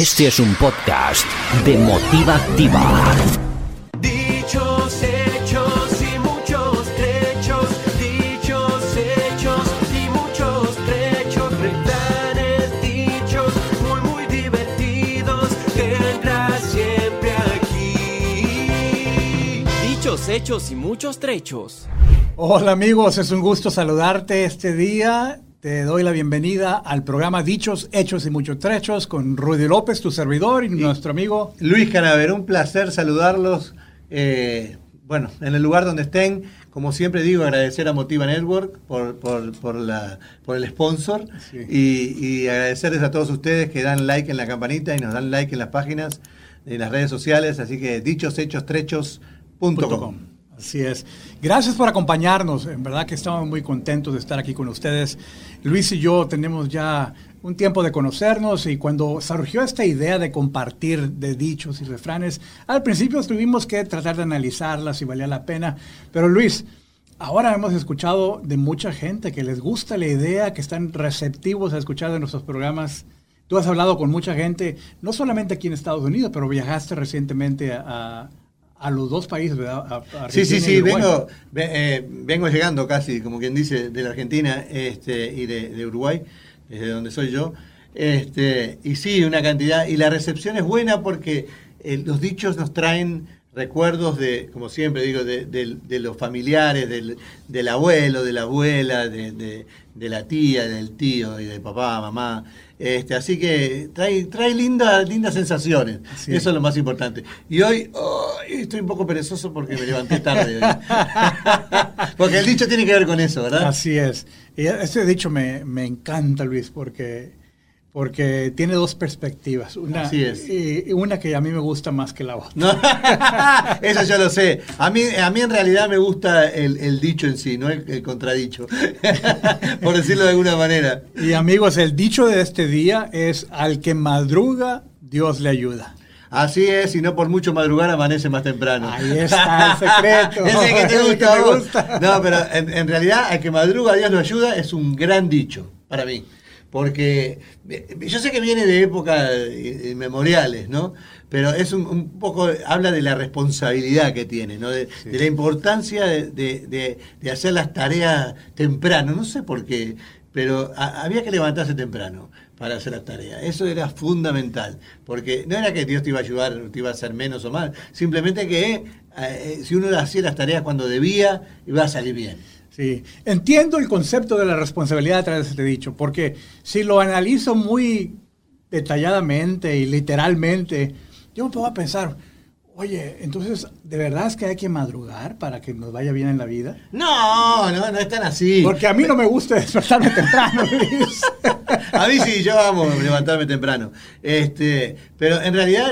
Este es un podcast de Motiva Activa. Dichos, hechos y muchos trechos. Dichos, hechos y muchos trechos. Refranes, dichos muy, muy divertidos. Tendrás siempre aquí. Dichos, hechos y muchos trechos. Hola amigos, es un gusto saludarte este día. Te doy la bienvenida al programa Dichos, Hechos y Muchos Trechos con Rudy López, tu servidor y, nuestro amigo. Luis Canaver, un placer saludarlos. eh, bueno, en el lugar donde estén, como siempre digo, agradecer a Motiva Network por, por, por la, por el sponsor Sí. y, y agradecerles a todos ustedes que dan like en la campanita y nos dan like en las páginas, en las redes sociales. Así que dichoshechos.trechos.com. Así es. Gracias por acompañarnos. En verdad que estamos muy contentos de estar aquí con ustedes. Luis y yo tenemos ya un tiempo de conocernos y cuando surgió esta idea de compartir de dichos y refranes, al principio tuvimos que tratar de analizarla si valía la pena. Pero Luis, ahora hemos escuchado de mucha gente que les gusta la idea, que están receptivos a escuchar de nuestros programas. Tú has hablado con mucha gente, no solamente aquí en Estados Unidos, pero viajaste recientemente a, a los dos países, ¿verdad? A- a Sí, sí, sí, vengo, ve- eh, vengo llegando casi, como quien dice, de la Argentina este, y de, de Uruguay, desde donde soy yo. Este, y sí, una cantidad. Y la recepción es buena porque eh, los dichos nos traen recuerdos de, como siempre digo, de, de- de los familiares, del, del abuelo, de la abuela, de, la tía, del tío y de papá, mamá. Este, así que trae, trae lindas, lindas sensaciones. Sí. Eso es lo más importante. Y hoy estoy un poco perezoso porque me levanté tarde. hoy. porque el dicho tiene que ver con eso, ¿verdad? Así es. Y este dicho me, me encanta, Luis, porque, porque tiene dos perspectivas. Una, Así es. Y, y una que a mí me gusta más que la otra. No, eso yo lo sé. A mí, a mí en realidad me gusta el, el dicho en sí, no el, el contradicho. Por decirlo de alguna manera. Y amigos, el dicho de este día es al que madruga, Dios le ayuda. Así es, y no por mucho madrugar amanece más temprano. Ahí está el secreto. Ese que te gusta, gusta. No, pero en, en realidad, al que madruga Dios lo ayuda es un gran dicho para mí. Porque eh, yo sé que viene de épocas eh, inmemoriales, ¿no? Pero es un, un poco, habla de la responsabilidad que tiene, ¿no? De, de la importancia de, de- de- de hacer las tareas temprano. No sé por qué, pero a- había que levantarse temprano para hacer las tareas. Eso era fundamental, porque no era que Dios te iba a ayudar, te iba a hacer menos o más, simplemente que eh, si uno hacía las tareas cuando debía, iba a salir bien. Sí, entiendo el concepto de la responsabilidad detrás de este dicho, porque si lo analizo muy detalladamente y literalmente, yo me puedo pensar, oye, entonces, ¿de verdad es que hay que madrugar para que nos vaya bien en la vida? No, no, no es tan así. Porque a mí no me gusta despertarme temprano, Luis. A mí sí, yo amo levantarme temprano. Este, pero en realidad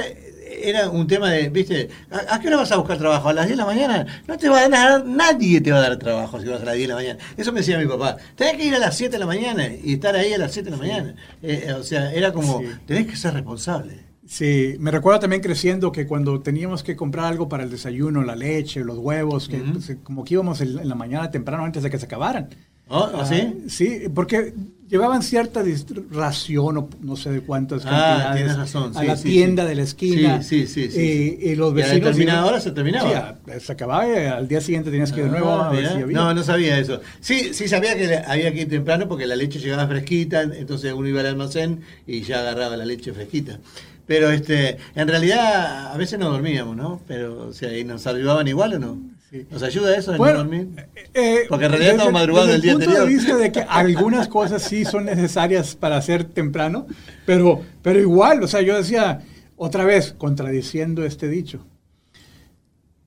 era un tema de, viste, ¿a, a qué hora vas a buscar trabajo? ¿A las 10 de la mañana? No te va a dar, nadie te va a dar trabajo si vas a las 10 de la mañana. Eso me decía mi papá. Tenés que ir a las 7 de la mañana y estar ahí a las 7 de la mañana. Eh, o sea, era como, Sí. tenés que ser responsable. Sí, me recuerdo también creciendo que cuando teníamos que comprar algo para el desayuno, la leche, los huevos, que pues, como que íbamos en, la mañana temprano antes de que se acabaran. ¿Oh? Ah, ¿Así? Sí, porque llevaban cierta ración o no sé de cuántas Ah, cantidades razón, a la sí, tienda sí. de la esquina. Sí, sí, sí, Y, sí. y los Y vecinos. determinada iban- hora se terminaba. Sí, a- se acababa y al día siguiente tenías que ir de nuevo Ah, a ver mirá. si había. No, no sabía eso. Sí, sí sabía que había que ir temprano porque la leche llegaba fresquita, entonces uno iba al almacén y ya agarraba la leche fresquita. Pero este, en realidad a veces no dormíamos, ¿no? Pero, o sea, ¿y nos ayudaban igual o no? ¿Nos ayuda eso Bueno, no dormir? eh, Porque en realidad desde- estamos madrugando desde el día punto anterior. de vista de que algunas cosas sí son necesarias para hacer temprano, pero, pero igual, o sea, yo decía, otra vez, contradiciendo este dicho,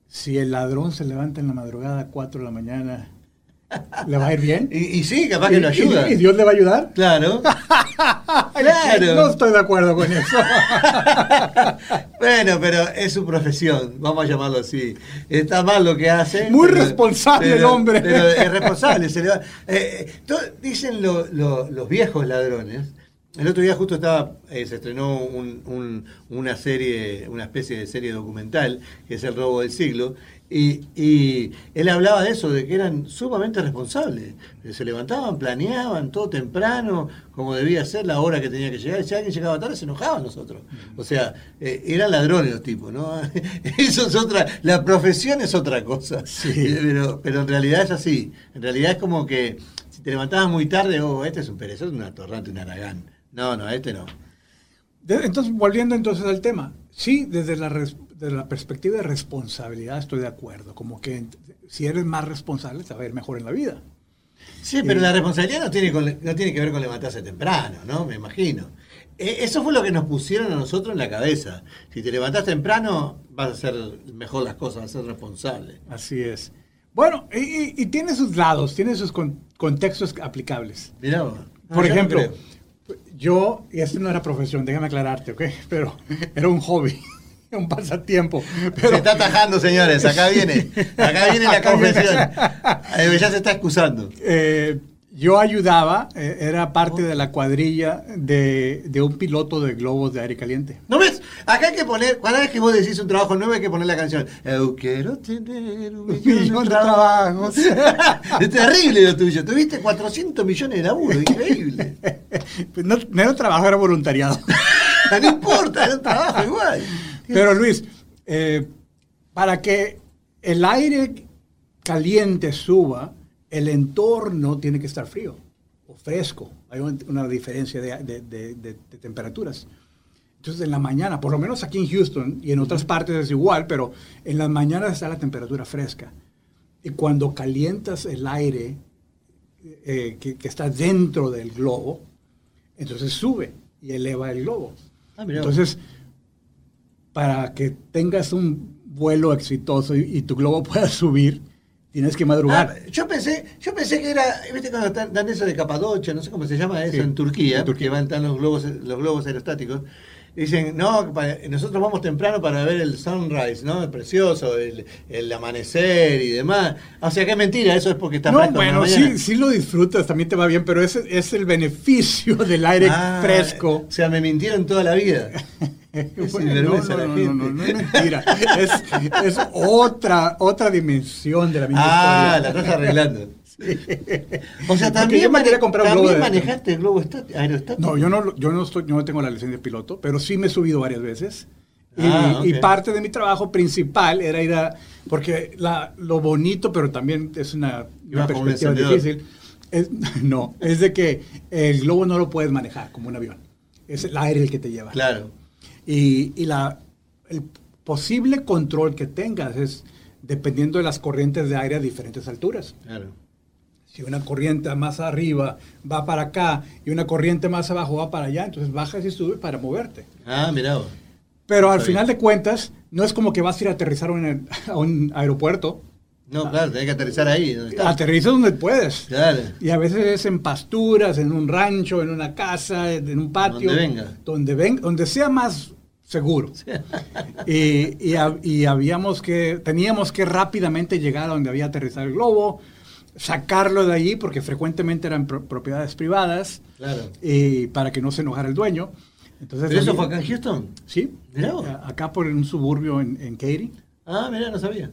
si el ladrón se levanta en la madrugada a 4 de la mañana, ¿le va a ir bien? Y, y sí, capaz que ¿Y- lo ayuda. ¿Y, Dios le va a ayudar? Claro. Claro. No estoy de acuerdo con eso. bueno, pero es su profesión, vamos a llamarlo así. Está mal lo que hace. Muy responsable el hombre. Pero es responsable. se le va- eh, eh, to- dicen lo- lo- los viejos ladrones El otro día justo estaba, eh, se estrenó un- un- una serie, una especie de serie documental, que es El robo del siglo, y, y él hablaba de eso, de que eran sumamente responsables. Se levantaban, planeaban todo temprano, como debía ser, la hora que tenía que llegar. Si alguien llegaba tarde, se enojaban nosotros. O sea, eh, eran ladrones los tipos, ¿no? Eso es otra, la profesión es otra cosa. Sí. Pero, pero en realidad es así. En realidad es como que si te levantabas muy tarde, oh, este es un perezoso, un atorrante, un aragán. No, no, este no. De- entonces, volviendo entonces al tema, sí, desde la, res- desde la perspectiva de responsabilidad estoy de acuerdo, como que si eres más responsable te va a ir mejor en la vida. Sí, pero la responsabilidad no tiene, con- no tiene que ver con levantarse temprano, ¿no? Me imagino. Eh, Eso fue lo que nos pusieron a nosotros en la cabeza. Si te levantás temprano, vas a hacer mejor las cosas, vas a ser responsable. Así es. Bueno, y, tiene sus lados, tiene sus con- contextos aplicables. Mirá Por no ejemplo. Yo, y esto no era profesión, déjame aclararte, ¿ok? Pero era un hobby, un pasatiempo. Pero, Se está atajando, señores. Acá viene. Acá viene la Acá confesión. Eh, Ya se está excusando. eh, yo ayudaba, eh, era parte de la cuadrilla de, de un piloto de globos de aire caliente. ¿No ves? Acá hay que poner, cada vez que vos decís un trabajo nuevo hay que poner la canción. Eu quiero tener un millón, de trabajos. es terrible lo tuyo. Tuviste 400 millones de laburo, increíble. Pues no, no era trabajo, era voluntariado. no importa, era un trabajo igual. Pero Luis, eh, para que el aire caliente suba, el entorno tiene que estar frío o fresco. Hay un- una diferencia de, de- de- de- de temperaturas. Entonces, en la mañana, por lo menos aquí en Houston y en otras partes es igual, pero en las mañanas está la temperatura fresca. Y cuando calientas el aire eh, que, que está dentro del globo, entonces sube y eleva el globo. Ah, entonces, para que tengas un vuelo exitoso y, y tu globo pueda subir, tienes que madrugar. Ah, yo pensé, yo pensé que era, viste cuando están- dan eso de Capadocia, no sé cómo se llama eso Sí, en Turquía, en Turquía. que van tan los globos, los globos aerostáticos. Dicen, no, nosotros vamos temprano para ver el sunrise, ¿no? El precioso, el, el amanecer y demás. O sea, que es mentira, eso es porque está no, bueno, sí, sí lo disfrutas, también te va bien, pero ese es el beneficio del aire Ah, fresco. O sea, me mintieron toda la vida. Bueno, no, la no, no, no, no es mentira. Es, es otra, otra dimensión de la misma Ah, la historia. estás arreglando. O sea, también, yo mane- comprar un también globo manejaste el globo aerostático. No, yo no, yo no estoy, yo no tengo la licencia de piloto, pero sí me he subido varias veces. Y, Ah, y parte de mi trabajo principal era ir a, porque la, lo bonito, pero también es una, una perspectiva difícil. Es, no, es de que el globo no lo puedes manejar como un avión. Es el aire el que te lleva. Claro. Y, y la, el posible control que tengas es dependiendo de las corrientes de aire a diferentes alturas. Claro. Si una corriente más arriba va para acá y una corriente más abajo va para allá, entonces bajas y subes para moverte. Ah, vos. Pero al Está final de cuentas, no es como que vas a ir a aterrizar a un, a un aeropuerto. No, claro, tenés que aterrizar ahí. donde está. Aterrizas donde puedes. Claro. Y a veces es en pasturas, en un rancho, en una casa, en un patio. Donde venga. Donde, ven- donde sea más seguro. y, y hab- y habíamos que, teníamos que rápidamente llegar a donde había aterrizado el globo, sacarlo de allí, porque frecuentemente eran pro- propiedades privadas, Claro. y para que no se enojara el dueño. Entonces, ¿Pero eso fue acá en Houston? Sí, Mirá vos. a- acá por un suburbio en, en Katy. Ah, mirá, no sabía.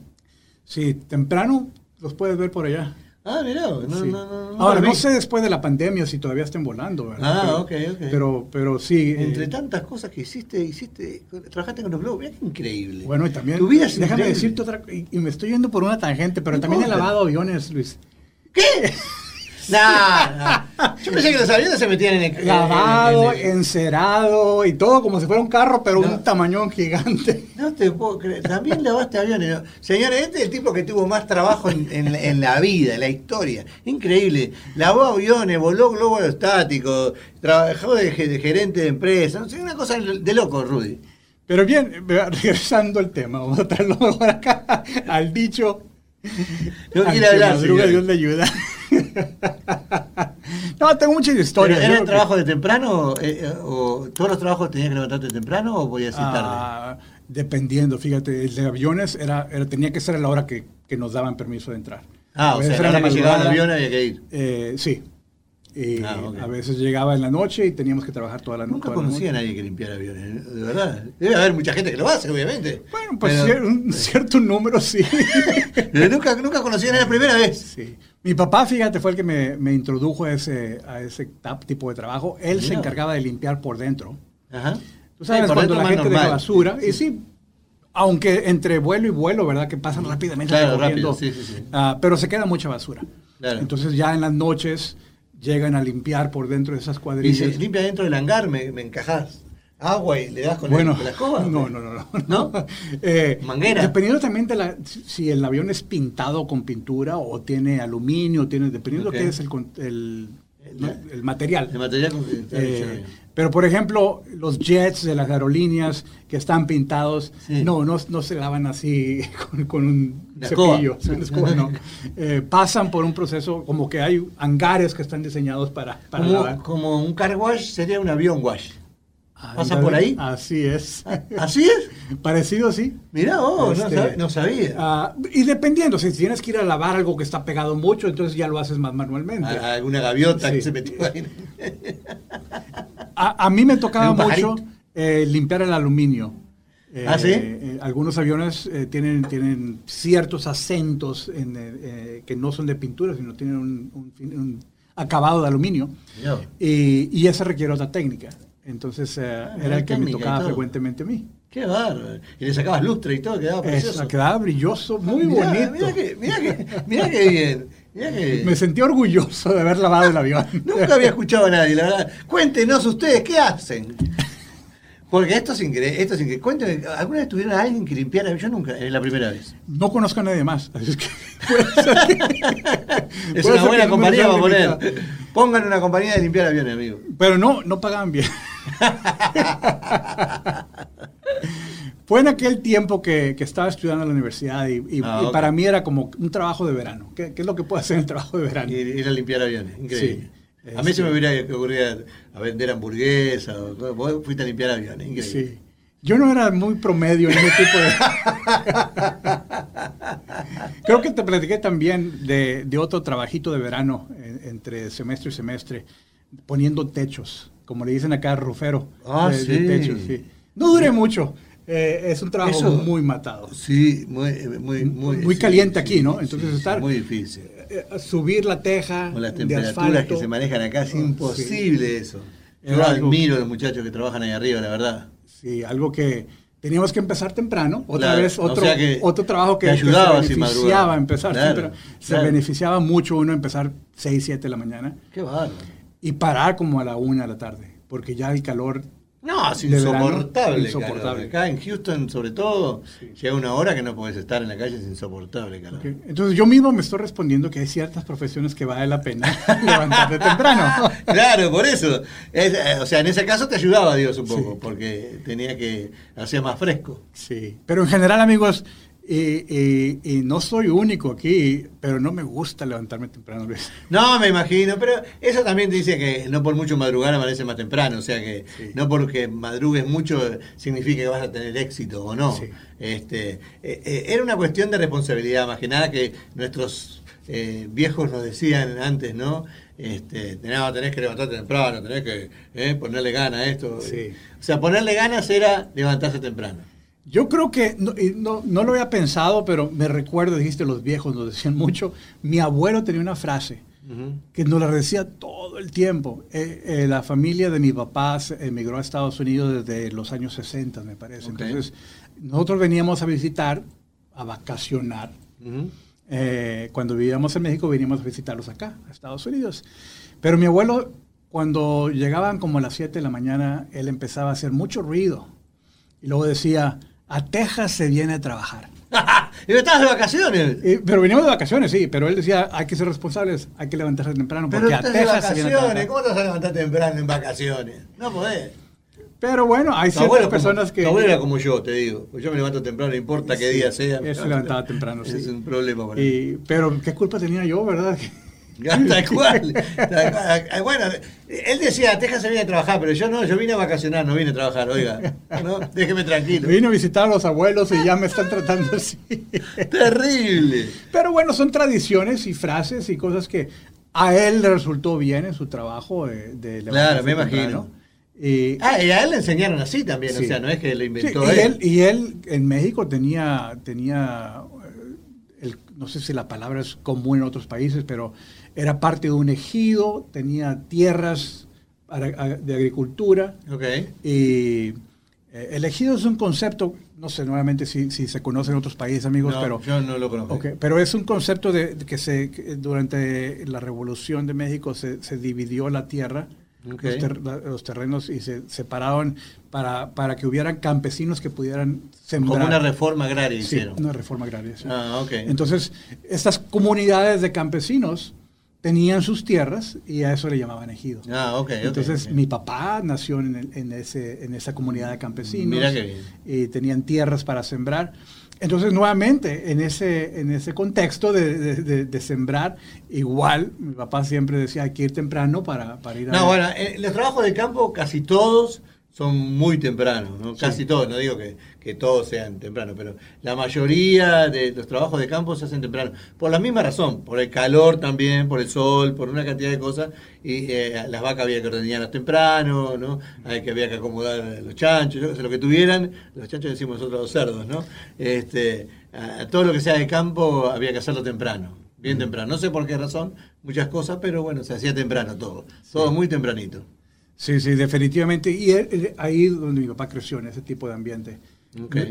Sí, temprano los puedes ver por allá. Ah, vos, no, Sí. no, no, no Ahora, no sé después de la pandemia si todavía estén volando, ¿verdad? Ah, pero, ok, ok. Pero, pero sí. Entre eh, tantas cosas que hiciste, hiciste, trabajaste con los globos, mirá qué increíble. bueno, y también, Tu vida es déjame increíble. decirte otra, y, y me estoy yendo por una tangente, pero también he lavado aviones, Luis. ¿Qué? Nah, nah. Yo pensé que los aviones se metían en el... en- Lavado, en el- encerado y todo como si fuera un carro, pero No. un tamañón gigante. No te puedo creer. También lavaste aviones. Señores, este es el tipo que tuvo más trabajo en, la vida, en la historia. Increíble. Lavó aviones, voló globo aerostático, trabajó de, ge- de gerente de empresa. No sé, una cosa de loco, Rudy. Pero bien, regresando al tema, vamos a traerlo mejor acá al dicho. No quiere que hablar, señor. Dios le ayuda. no, tengo muchas ¿Pero historias. ¿Era el que- trabajo de temprano? eh, eh, o ¿Todos los trabajos tenías que levantarte temprano o podías ir tarde? Ah, dependiendo, fíjate, el de aviones era, era- tenía que ser a la hora que, que nos daban permiso de entrar. Ah, o sea, ser a a la que llegaba el avión había que ir. Eh, sí. Y Ah, ok. a veces llegaba en la noche y teníamos que trabajar toda la noche. Nunca conocí a nadie que limpiara aviones, de verdad. Debe haber mucha gente que lo hace, obviamente. Bueno, pues Pero- un cierto número sí. pero nunca, nunca conocí a nadie la primera vez. Sí. Mi papá, fíjate, fue el que me, me introdujo a ese, a ese tipo de trabajo. Él se encargaba de limpiar por dentro. Ajá. Tú sabes, Sí, cuando la gente deja normal. basura, y sí, aunque entre vuelo y vuelo, ¿verdad? Que pasan rápidamente Claro, rápido, sí, sí, sí. ah, pero se queda mucha basura. Claro. Entonces ya en las noches llegan a limpiar por dentro de esas Y cuadrillas. se limpia dentro del hangar, me, me encajás agua y le das con, bueno, el, con la escoba. no, no, no, no. ¿No? Eh, Manguera. Dependiendo también de la, si- el avión es pintado con pintura o tiene aluminio, tiene, dependiendo Ok. de qué es el, el, El- material. El material con Eh. Pero por ejemplo, los jets de las aerolíneas que están pintados, Sí. no, no, no se lavan así con, con un cepillo, escoba, no. Eh, pasan por un proceso como que hay hangares que están diseñados para, para lavar. como, como un car wash sería un avión wash. ¿Pasa Ándale, por ahí? Así es. ¿Así es? Parecido, sí. Vos, no, Este, sab- no sabía. Ah, y dependiendo, si tienes que ir a lavar algo que está pegado mucho, entonces ya lo haces más manualmente. A- a alguna gaviota Sí. que se metió ahí. A, a mí me tocaba mucho eh, limpiar el aluminio. Eh, ¿Ah, sí? eh, algunos aviones eh, tienen, tienen ciertos acentos en, que no son de pintura, sino tienen un, un fin- un acabado de aluminio. Y, y ese requiere otra técnica. Entonces Ah, era el que me tocaba frecuentemente a mí. Qué bárbaro. Y le sacabas lustre y todo, quedaba precioso. Eso, quedaba brilloso, muy Mirá, bonito. Mirá que, mirá que, mirá que bien. Que. Me sentí orgulloso de haber lavado el avión. Nunca había escuchado a nadie, la verdad. Cuéntenos ustedes, ¿qué hacen? Porque esto es increíble. Esto es increíble. Cuéntenme, ¿alguna vez tuvieron a alguien que limpiara? Yo nunca, es la primera vez. No conozco a nadie más. Así es que Es una buena compañía para poner. Pongan una compañía de limpiar aviones, amigo. Pero no, no pagaban bien. Fue en aquel tiempo que, que estaba estudiando en la universidad y, y- Ah, y para mí era como un trabajo de verano. ¿Qué, qué es lo que puedo hacer en el trabajo de verano? Ir a limpiar aviones, increíble. Sí. a mí se me Este- hubiera ocurrido a vender hamburguesas. Vos fuiste a limpiar aviones, increíble. Sí. Yo no era muy promedio en ese tipo de... Creo que te platiqué también de, de otro trabajito de verano entre semestre y semestre, poniendo techos, como le dicen acá rufero. Ah, de- de sí. techos, sí. No duré mucho. Eh, es un trabajo Eso- muy matado. Sí, muy, muy, muy, Muy caliente sí, aquí, ¿no? Entonces sí, estar- Muy difícil. Eh, subir la teja Con las temperaturas que se manejan acá es Ah, imposible eso. Yo admiro a los muchachos que trabajan ahí arriba, la verdad. Sí, algo que teníamos que empezar temprano. Otra Claro, vez, o otro, sea que otro trabajo que, ayudaba se beneficiaba a empezar. Claro, pero se claro. beneficiaba mucho uno empezar 6, 7 de la mañana Qué bárbaro. y parar como a la 1 de la tarde, porque ya el calor... No, es De verano, insoportable. insoportable. calor. Acá en Houston, sobre todo, llega una hora que no puedes estar en la calle, es insoportable, calor. Entonces yo mismo me estoy respondiendo que hay ciertas profesiones que vale la pena levantarte temprano. Claro, por eso. Es, eh, o sea, en ese caso te ayudaba Dios un poco, Sí. porque tenía que hacía más fresco. Sí, pero en general, amigos, y no soy único aquí, pero no me gusta levantarme temprano. Luis. No, me imagino, pero eso también dice que no por mucho madrugar amanece más temprano, o sea que Sí. no porque madrugues mucho significa que vas a tener éxito o no. Sí. Este, eh, eh, era una cuestión de responsabilidad, más que nada que nuestros eh, viejos nos decían antes, ¿no? Este, no, tenés que levantarte temprano, tenés que eh, ponerle ganas a esto. Sí. O sea, ponerle ganas era levantarse temprano. Yo creo que, no, no, no lo había pensado, pero me recuerdo, dijiste, los viejos nos decían mucho. Mi abuelo tenía una frase que nos la decía todo el tiempo. Eh, eh, la familia de mi papá emigró a Estados Unidos desde los años 60, me parece. Entonces, nosotros veníamos a visitar, a vacacionar. Eh, cuando vivíamos en México, veníamos a visitarlos acá, a Estados Unidos. Pero mi abuelo, cuando llegaban como a las 7 de la mañana, él empezaba a hacer mucho ruido. Y luego decía, a Texas se viene a trabajar. y no estabas de vacaciones. Eh, pero veníamos de vacaciones, sí, pero él decía, hay que ser responsables, hay que levantarse temprano, Pero porque a estás de Texas se viene a vacaciones. ¿cómo te vas a levantar temprano en vacaciones? No podés. Pero bueno, hay ciertas personas como, que... tu abuelo era como yo, te digo. Pues yo me levanto temprano, no importa qué día sea. él se levantaba temprano, sí. Es un problema para mí. y- pero qué culpa tenía yo, ¿verdad? Tal cual. tal cual. Ah, Bueno, él decía, Texas se viene a trabajar, pero yo no, yo vine a vacacionar, no vine a trabajar, oiga. No, déjeme tranquilo. Vino a visitar a los abuelos y ya me están tratando así. Terrible. Pero bueno, son tradiciones y frases y cosas que A él le resultó bien en su trabajo de, de Claro, me temprano. imagino. Y, Ah, y a él le enseñaron así también, Sí. o sea, no es que lo Sí, inventó y, él. él, y él en México tenía, tenía eh, el- no sé si la palabra es común en otros países, pero era parte de un ejido, tenía tierras de agricultura. Ok. Y eh, el ejido es un concepto, no sé nuevamente si, si se conoce en otros países, amigos, No, pero, yo no lo conozco. ok, pero es un concepto de, de que se que durante la revolución de México se, se dividió la tierra, los, ter- la- los terrenos, y se separaron para, para que hubieran campesinos que pudieran sembrar. Como una reforma agraria Sí, hicieron. una reforma agraria. sí. Ah. Entonces, estas comunidades de campesinos tenían sus tierras y a eso le llamaban ejido. ah, ok. Entonces, mi papá nació en, el- en ese, en esa comunidad de campesinos. Mira qué bien. Y tenían tierras para sembrar. Entonces, nuevamente, en ese, en ese contexto de, de- de- de sembrar, igual, mi papá siempre decía, hay que ir temprano para, para ir a... No, bueno, eh, los trabajos de campo casi todos son muy tempranos, ¿no? Casi todos, no digo que, que todos sean tempranos, pero la mayoría de los trabajos de campo se hacen temprano. Por la misma razón, por el calor también, por el sol, por una cantidad de cosas. Y eh, las vacas había que ordeñarlas temprano, ¿no? Hay que, había que acomodar los chanchos, yo lo que tuvieran, los chanchos decimos nosotros los cerdos, ¿no? Este, a, a todo lo que sea de campo había que hacerlo temprano. Bien temprano, no sé por qué razón, muchas cosas, pero bueno, se hacía temprano todo, todo muy tempranito. Sí, sí, definitivamente. Y ahí donde mi papá creció, en ese tipo de ambiente.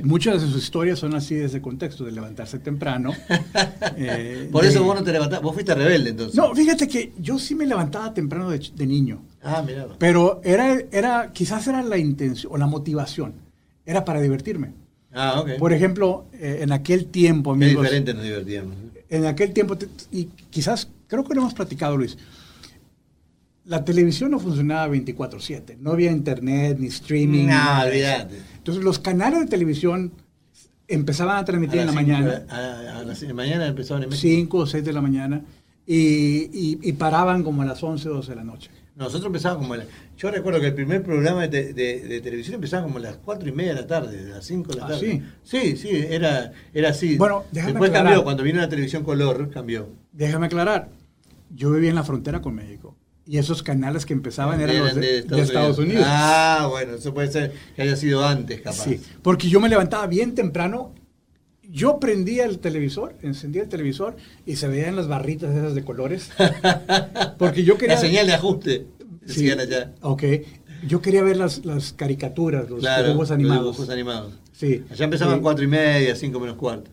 Muchas de sus historias son así de ese contexto, de levantarse temprano. eh, Por de- eso vos no te levantás, vos fuiste rebelde entonces. No, fíjate que yo sí me levantaba temprano de, de niño, Ah, mirá. pero era, era, quizás era la intención o la motivación, era para divertirme. Ah, ok. Por ejemplo, eh, en aquel tiempo, Qué amigos, diferente nos divertíamos. en aquel tiempo, y quizás, creo que lo hemos platicado, Luis, la televisión no funcionaba 24/7, no había internet ni streaming. No, olvídate. Entonces los canales de televisión empezaban a transmitir A en la las cinco mañana, A, a las de mañana empezaban en México. 5 o 6 de la mañana, y, y- y paraban como a las 11 o 12 de la noche. Nosotros empezábamos como a la- Yo recuerdo que el primer programa de, de- de televisión empezaba como a las cuatro y media de la tarde, a las 5 de la ¿Ah, tarde. sí? sí, era, era así. Bueno, déjame Después aclarar. cambió, cuando vino la televisión color, cambió. Déjame aclarar, yo vivía en la frontera con México, y esos canales que empezaban eran, los de, de Estados, Unidos. Ah, bueno, eso puede ser que haya sido antes, capaz. Sí, porque yo me levantaba bien temprano. Yo prendía el televisor, encendía el televisor y se veían las barritas esas de colores. Porque yo quería. La señal de ajuste, Sí, decían allá. Ok. Yo quería ver las, las caricaturas, los Claro, dibujos los animados. dibujos animados. Sí. Allá empezaban Sí, cuatro y media, cinco menos cuarto.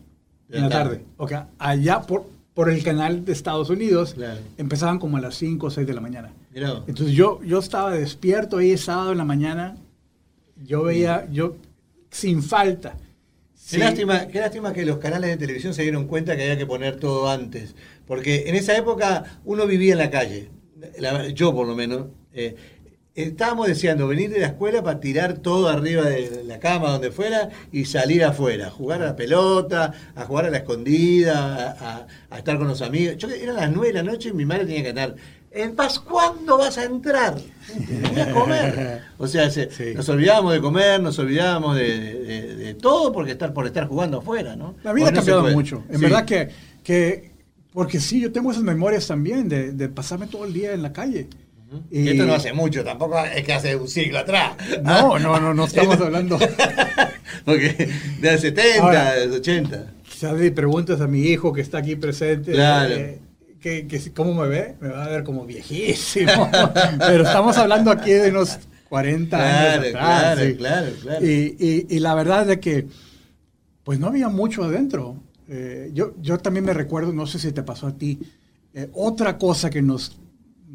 en la tarde. Ok. Allá por, por el canal de Estados Unidos Claro. empezaban como a las 5 o 6 de la mañana. Entonces yo, yo estaba despierto ahí sábado en la mañana. Yo veía, yo sin falta. Qué, Sí. lástima, qué lástima que los canales de televisión se dieron cuenta que había que poner todo antes. Porque en esa época uno vivía en la calle. La- yo, por lo menos. eh, estábamos deseando venir de la escuela para tirar todo arriba de la cama, donde fuera, y salir afuera. Jugar a la pelota, a jugar a la escondida, a, a- a estar con los amigos. Yo, eran las nueve de la noche y mi madre tenía que andar. En paz, ¿cuándo vas a entrar? Venía a comer. O sea, se- Sí. nos olvidábamos de comer, nos olvidábamos de, de- de todo porque estar, por estar jugando afuera, ¿no? La vida ha no cambiado mucho. En Sí. verdad que, que, porque sí, yo tengo esas memorias también de, de pasarme todo el día en la calle. Y esto no hace mucho, tampoco es que hace un siglo atrás. No, no, no, no estamos hablando. Porque de los 70, Ahora- de los 80. Quizás le preguntas a mi hijo que está aquí presente, Claro. eh, que, ¿cómo me ve? Me va a ver como viejísimo. Pero estamos hablando aquí de unos 40 Claro, años atrás. claro, sí. claro, claro. Y, y- y la verdad es que, pues no había mucho adentro. Eh, yo, yo también me recuerdo, no sé si te pasó a ti, eh, otra cosa que nos,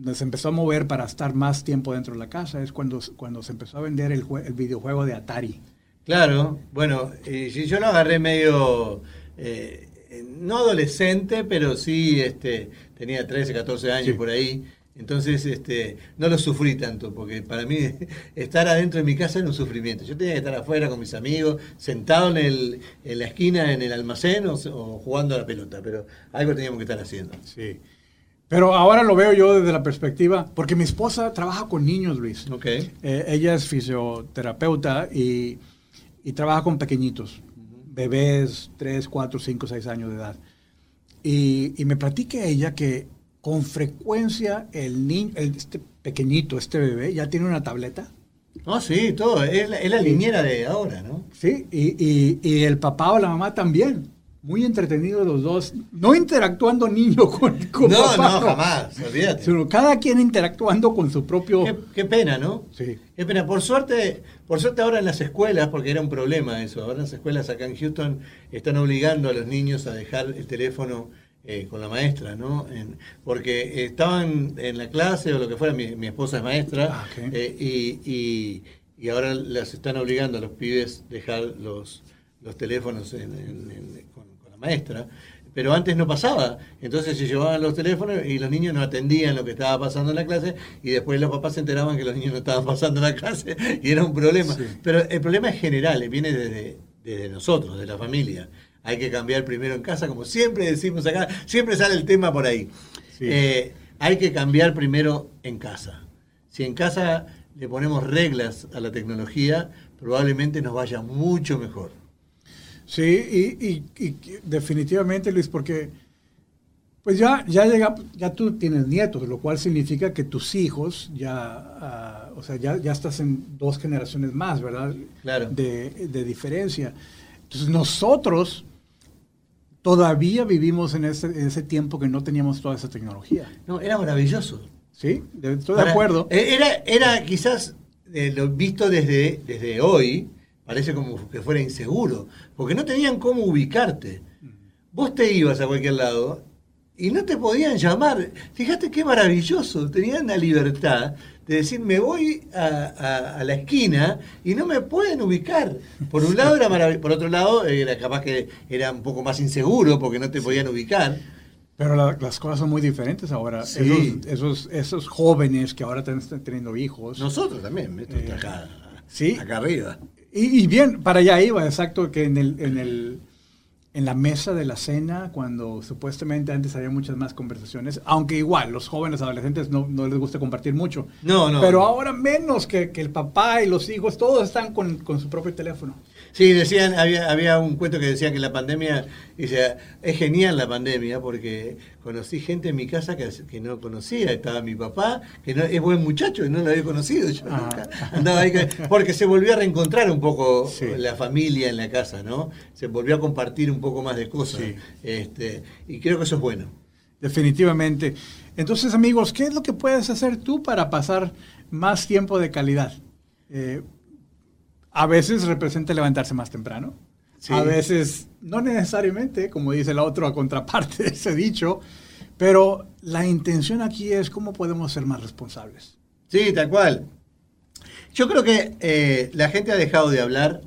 nos empezó a mover para estar más tiempo dentro de la casa es cuando, cuando se empezó a vender el, jue- el videojuego de Atari. Claro, bueno, si yo lo agarré medio, eh, no adolescente, pero sí este, tenía 13, 14 años Sí. por ahí. Entonces, este, no lo sufrí tanto, porque para mí estar adentro de mi casa era un sufrimiento. Yo tenía que estar afuera con mis amigos, sentado en, el, en la esquina, en el almacén o, o jugando a la pelota, pero algo teníamos que estar haciendo. Sí. Pero ahora lo veo yo desde la perspectiva, porque mi esposa trabaja con niños, Luis. Ok. Eh, ella es fisioterapeuta y, y trabaja con pequeñitos, bebés 3, 4, 5, 6 años de edad. Y, y me platica ella que con frecuencia el niño, el- este pequeñito, este bebé, ya tiene una tableta. No, sí, todo. Es la, es la niñera de ahora, ¿no? Sí, y, y- y el papá o la mamá también. Muy entretenidos los dos. No interactuando niño con, con No, papá, no, jamás, olvídate. Sino cada quien interactuando con su propio. Qué, qué pena, ¿no? Sí. Qué pena. Por suerte, por suerte ahora en las escuelas, porque era un problema eso, ahora en las escuelas acá en Houston están obligando a los niños a dejar el teléfono eh, con la maestra, ¿no? En- porque estaban en la clase o lo que fuera, mi, mi esposa es maestra, Ah, eh, y, y- y ahora las están obligando a los pibes dejar los, los teléfonos en- en- en- con, maestra. Pero antes no pasaba, entonces se llevaban los teléfonos y los niños no atendían lo que estaba pasando en la clase y después los papás se enteraban que los niños no estaban pasando en la clase y era un problema. Sí. Pero el problema es general, viene desde, desde nosotros, de la familia. Hay que cambiar primero en casa, como siempre decimos acá, siempre sale el tema por ahí. Sí. Eh, hay que cambiar primero en casa. Si en casa le ponemos reglas a la tecnología, probablemente nos vaya mucho mejor. Sí, y, y- y definitivamente, Luis, porque pues ya, ya llega, ya tú tienes nietos, lo cual significa que tus hijos ya, ah, o sea, ya, ya estás en dos generaciones más, ¿verdad? Claro. De, de diferencia. Entonces nosotros todavía vivimos en ese, en ese tiempo que no teníamos toda esa tecnología. No, era maravilloso. ¿Sí? Estoy de acuerdo. eh, Era, era quizás eh, lo visto desde, desde hoy, parece como que fuera inseguro, porque no tenían cómo ubicarte. Vos te ibas a cualquier lado y no te podían llamar. Fíjate qué maravilloso, tenían la libertad de decir, me voy a, a- a la esquina y no me pueden ubicar. Por un lado era maravilloso, por otro lado era capaz que era un poco más inseguro porque no te podían ubicar. Pero la- las cosas son muy diferentes ahora. Sí. Esos, esos, esos jóvenes que ahora están teniendo hijos. Nosotros también, esto Eh, acá, sí. acá arriba. Y, y bien, para allá iba, exacto, que en el, en el en la mesa de la cena, cuando supuestamente antes había muchas más conversaciones, aunque igual los jóvenes adolescentes no, no les gusta compartir mucho. No, no. Pero ahora menos que, que el papá y los hijos, todos están con, con su propio teléfono. Sí, decían, había, había un cuento que decía que la pandemia, dice, es genial la pandemia porque conocí gente en mi casa que, que no conocía, estaba mi papá, que no, es buen muchacho y no lo había conocido, yo Ah. nunca andaba ahí, que- porque se volvió a reencontrar un poco Sí. la familia en la casa, ¿no? Se volvió a compartir un poco más de cosas, Sí. este, y creo que eso es bueno. Definitivamente. Entonces, amigos, ¿qué es lo que puedes hacer tú para pasar más tiempo de calidad? Eh, a veces representa levantarse más temprano. Sí. A veces, no necesariamente, como dice la otra contraparte de ese dicho, pero la intención aquí es cómo podemos ser más responsables. Sí, tal cual. Yo creo que eh, la gente ha dejado de hablar,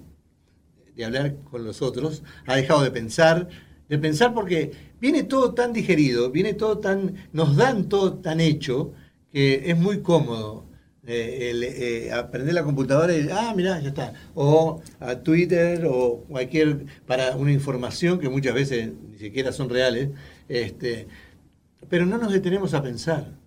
de hablar con los otros, ha dejado de pensar, de pensar porque viene todo tan digerido, viene todo tan, nos dan todo tan hecho que es muy cómodo. Eh, eh, aprender la computadora y ah mirá ya está o a Twitter o cualquier para una información que muchas veces ni siquiera son reales este pero no nos detenemos a pensar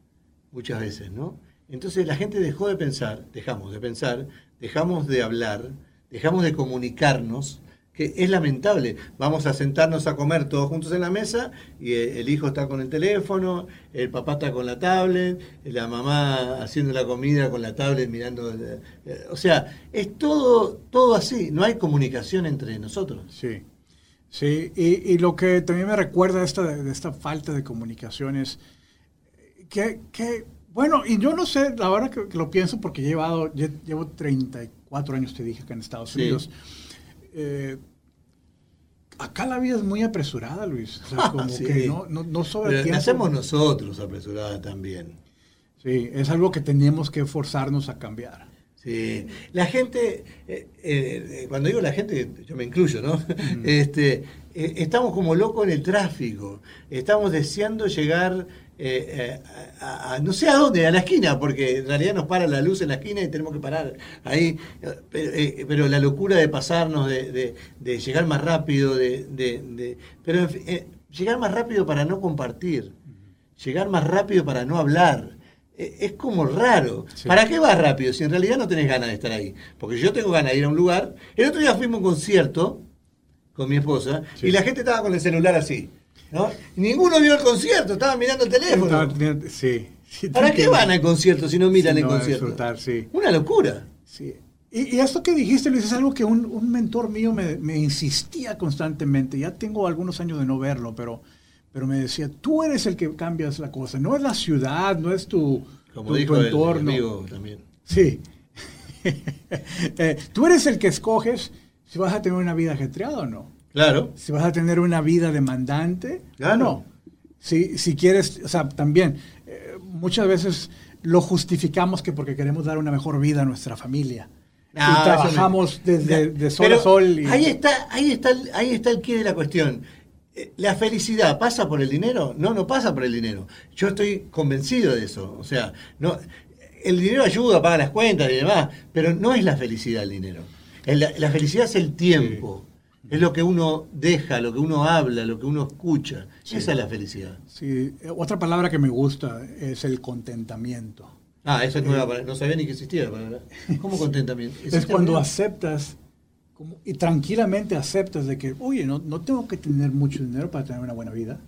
muchas veces, ¿no? Entonces la gente dejó de pensar, dejamos de pensar, dejamos de hablar, dejamos de comunicarnos, que es lamentable. Vamos a sentarnos a comer todos juntos en la mesa y eh, el hijo está con el teléfono, el papá está con la tablet, la mamá haciendo la comida con la tablet mirando... el- eh, o sea, es todo, todo así, no hay comunicación entre nosotros. Sí, sí, y, y lo que también me recuerda esta, de esta falta de comunicaciones, que, que, bueno, y yo no sé, la verdad que, que lo pienso porque he llevado, lle- llevo 34 años, te dije, acá en Estados Sí. Eh, acá la vida es muy apresurada, Luis. O sea, como Sí. que no, no, no sobra Pero tiempo. hacemos nosotros apresurada también. Sí, es algo que tenemos que forzarnos a cambiar. Sí, la gente, eh, eh, cuando digo la gente, yo me incluyo, ¿no? Este, eh, estamos como locos en el tráfico, estamos deseando llegar eh, eh, a, a- no sé a dónde, a la esquina, porque en realidad nos para la luz en la esquina y tenemos que parar ahí, pero, eh, pero la locura de pasarnos, de, de- de llegar más rápido, de, de- pero en fin, eh, llegar más rápido para no compartir, llegar más rápido para no hablar. Es como raro. Sí. ¿Para qué vas rápido si en realidad no tenés ganas de estar ahí? Porque yo tengo ganas de ir a un lugar. El otro día fuimos a un concierto con mi esposa Sí. y la gente estaba con el celular así. ¿no? Ninguno vio el concierto, estaban mirando el teléfono. Sí. sí, ¿Para qué van al concierto si no miran Sí, el no, concierto? disfrutar, sí. Una locura. Sí. Y, y esto que dijiste, Luis, es algo que un, un mentor mío me, me insistía constantemente. Ya tengo algunos años de no verlo, pero, pero me decía, tú eres el que cambias la cosa. No es la ciudad, no es tu, Como tu- tu el entorno. amigo también. Sí. Eh, tú eres el que escoges si vas a tener una vida ajetreada o no. Claro. Si vas a tener una vida demandante Claro. o no. Si, si quieres, o sea, también, eh, muchas veces lo justificamos que porque queremos dar una mejor vida a nuestra familia. No, y trabajamos desde de sol pero a sol. y- Ahí está, ahí está, ahí está el quid de la cuestión. Eh, ¿La felicidad pasa por el dinero? No, no pasa por el dinero. Yo estoy convencido de eso. O sea, no, el dinero ayuda, paga las cuentas y demás, pero no es la felicidad el dinero. La, la felicidad es el tiempo. Es lo que uno deja, lo que uno habla, lo que uno escucha. Esa es la felicidad. Sí, eh, otra palabra que me gusta es el contentamiento. Ah, esa es nueva. para- No sabía ni que existía la palabra. ¿Cómo contentamiento? Es ¿Existe cuando aceptas como- y tranquilamente aceptas de que, oye, no, no tengo que tener mucho dinero para tener una buena vida.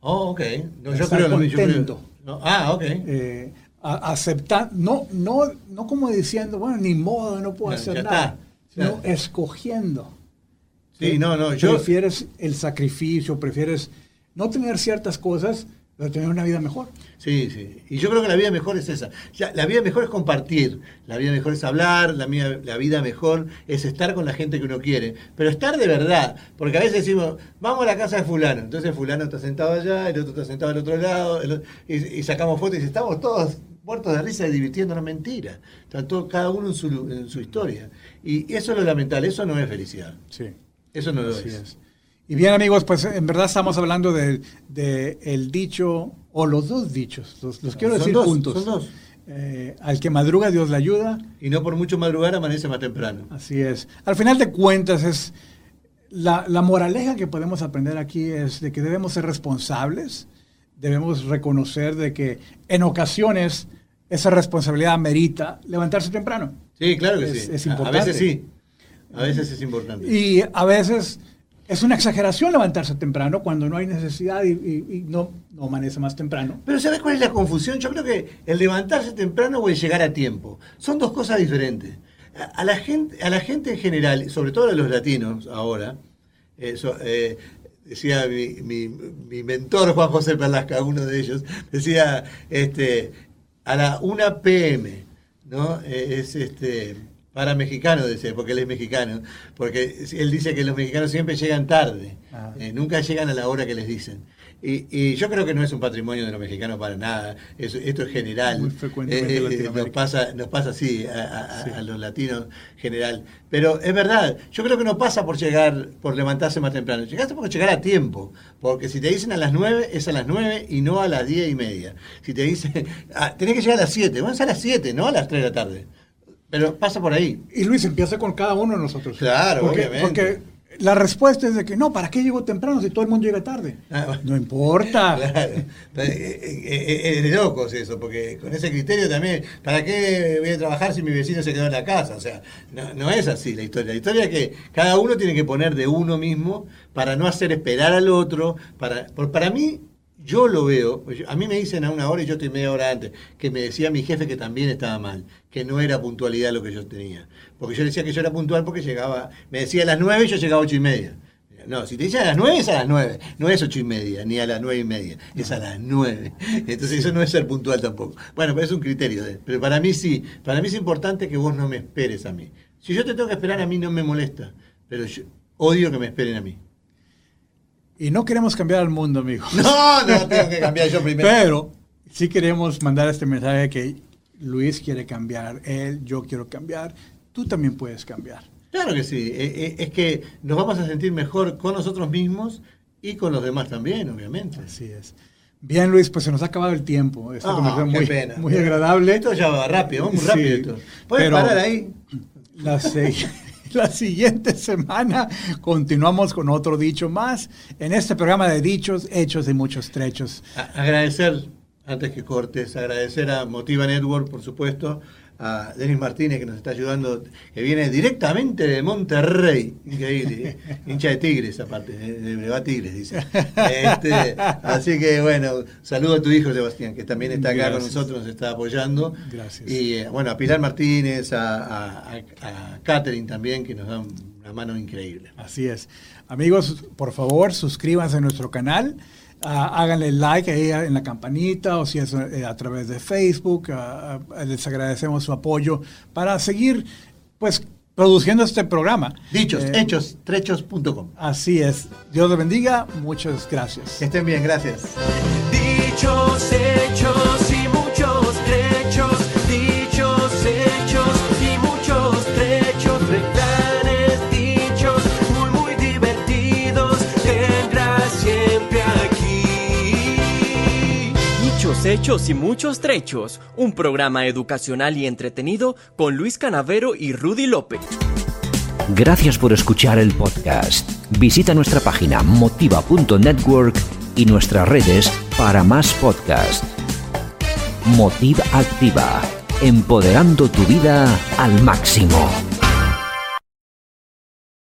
Oh, ok. No, yo creo lo mismo. yo creo- contento. no, ah, ok. eh, a- aceptar, no, no, no como diciendo, bueno, ni modo, no puedo No, hacer nada, está. Sino escogiendo. Sí, no, no, yo... Prefieres el sacrificio, prefieres no tener ciertas cosas, pero tener una vida mejor. Sí, sí. Y yo creo que la vida mejor es esa. Ya, la vida mejor es compartir, la vida mejor es hablar, la, vida- la vida mejor es estar con la gente que uno quiere. Pero estar de verdad, porque a veces decimos, vamos a la casa de fulano. Entonces fulano está sentado allá, el otro está sentado al otro lado, el otro- y, y sacamos fotos y dice, estamos todos muertos de risa y divirtiéndonos mentira. Están todos, cada uno en su, en su historia. Y eso es lo lamentable, eso no es felicidad. Sí. Eso no lo es. es. Y bien amigos, pues en verdad estamos hablando de, de el dicho, o los dos dichos, los, los quiero Son decir dos, juntos. son dos. Eh, al que madruga Dios le ayuda, Y no por mucho madrugar amanece más temprano. así es. Al final de cuentas es, la, la moraleja que podemos aprender aquí es de que debemos ser responsables, debemos reconocer de que en ocasiones esa responsabilidad merita levantarse temprano. Sí, claro que Es- sí. es importante. A veces sí. A veces es importante. Y a veces es una exageración levantarse temprano cuando no hay necesidad y, y- y no, no amanece más temprano. Pero ¿sabes cuál es la confusión? Yo creo que el levantarse temprano o el llegar a tiempo son dos cosas diferentes. A, la, gente, a la gente en general, sobre todo a los latinos ahora, eh, decía mi, mi- mi mentor Juan José Perlasca, uno de ellos, decía este, a la 1 pm, ¿no? Eh, es este para mexicano, decía, porque él es mexicano, porque él dice que los mexicanos siempre llegan tarde, Ah. eh, nunca llegan a la hora que les dicen. Y, y yo creo que no es un patrimonio de los mexicanos para nada, eso- esto es general. Muy frecuentemente en Eh, eh, nos pasa, nos pasa así a, a- a- Sí. a los latinos general. Pero es verdad, yo creo que no pasa por llegar, por levantarse más temprano. Llegaste por llegar a tiempo. Porque si te dicen a las 9, es a las 9 y no a las 10 y media. Si te dicen, ah, tenés que llegar a las 7, bueno, es a las 7, no a las 3 de la tarde. Pero pasa por ahí. Y Luis empieza con cada uno de nosotros. Claro, porque, obviamente. Porque la respuesta es de que no, ¿para qué llego temprano si todo el mundo llega tarde? Ah, bueno. No importa. Claro. Eh, eh, eh, Es de locos eso, porque con ese criterio también, ¿para qué voy a trabajar si mi vecino se quedó en la casa? O sea, no, no es así la historia. La historia es que cada uno tiene que poner de uno mismo para no hacer esperar al otro. Para, para mí, yo lo veo, yo- a mí me dicen a una hora y yo estoy media hora antes, que me decía mi jefe que también estaba mal, que no era puntualidad lo que yo tenía. Porque yo decía que yo era puntual porque llegaba, me decía a las nueve y yo llegaba a ocho y media. No, si te dicen a las 9 es a las 9, no es ocho y media, ni a las nueve y media, es a las 9. Entonces eso no es ser puntual tampoco. Bueno, pero es un criterio. pero para mí sí, para mí es importante que vos no me esperes a mí. Si yo te tengo que esperar a mí no me molesta, pero yo odio que me esperen a mí. Y no queremos cambiar al mundo, amigo. No, no, tengo que cambiar yo primero. Pero sí queremos mandar este mensaje que Luis quiere cambiar, él, yo quiero cambiar, tú también puedes cambiar. Claro que sí, eh, eh, es que nos vamos a sentir mejor con nosotros mismos y con los demás también, obviamente. Así es. Bien, Luis, pues se nos ha acabado el tiempo. Esta qué muy, pena. muy agradable. Esto ya va rápido, vamos muy rápido Sí, esto. ¿Puedes parar ahí? La, la siguiente semana continuamos con otro dicho más en este programa de dichos, hechos y muchos trechos. A- agradecer antes que cortes, agradecer a Motiva Network, por supuesto, a Denis Martínez que nos está ayudando, que viene directamente de Monterrey, increíble, ¿eh? hincha de Tigres aparte, de, de va Tigres, dice. Este, así que bueno, saludo a tu hijo Sebastián, que también está acá Gracias. con nosotros, nos está apoyando. Gracias. Y eh, bueno, a Pilar Martínez, a, a, a- a Catherine también, que nos dan una mano increíble. Así es. Amigos, por favor, suscríbanse a nuestro canal. ah, háganle like ahí en la campanita o si es eh, a través de Facebook. ah, ah, les agradecemos su apoyo para seguir pues produciendo este programa. Dichos, Eh, hechos, trechos.com. Así es. Dios los bendiga. Muchas gracias. Que estén bien, gracias. Dichos, Hechos y muchos trechos. Un programa educacional y entretenido con Luis Canavero y Rudy López. Gracias por escuchar el podcast. Visita nuestra página motiva.network y nuestras redes para más podcasts. Motiva Activa, empoderando tu vida al máximo.